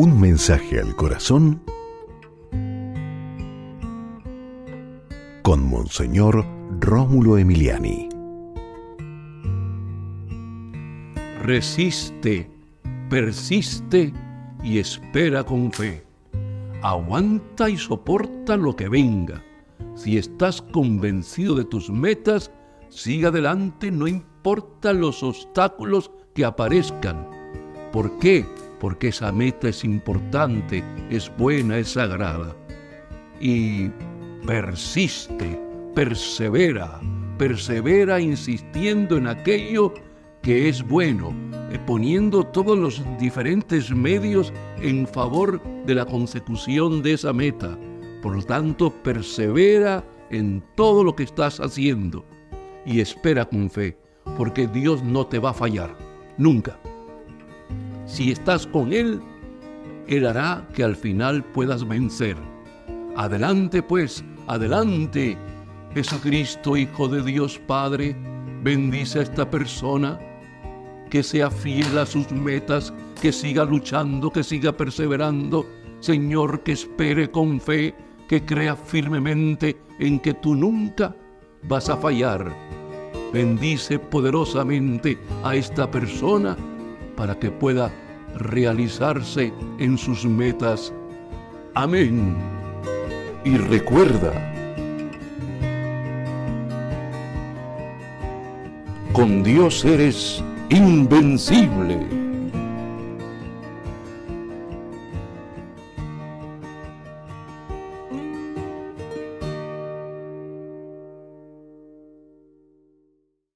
Un mensaje al corazón con Monseñor Rómulo Emiliani. Resiste, persiste y espera con fe. Aguanta y soporta lo que venga. Si estás convencido de tus metas, sigue adelante, no importa los obstáculos que aparezcan. ¿Por qué? Porque esa meta es importante, es buena, es sagrada. Y persiste, persevera, persevera insistiendo en aquello que es bueno, eh, poniendo todos los diferentes medios en favor de la consecución de esa meta. Por lo tanto, persevera en todo lo que estás haciendo y espera con fe, porque Dios no te va a fallar, nunca. Si estás con Él, Él hará que al final puedas vencer. Adelante pues, adelante. Jesucristo, Hijo de Dios Padre, bendice a esta persona, que sea fiel a sus metas, que siga luchando, que siga perseverando. Señor, que espere con fe, que crea firmemente en que tú nunca vas a fallar. Bendice poderosamente a esta persona para que pueda realizarse en sus metas. Amén. Y recuerda, con Dios eres invencible.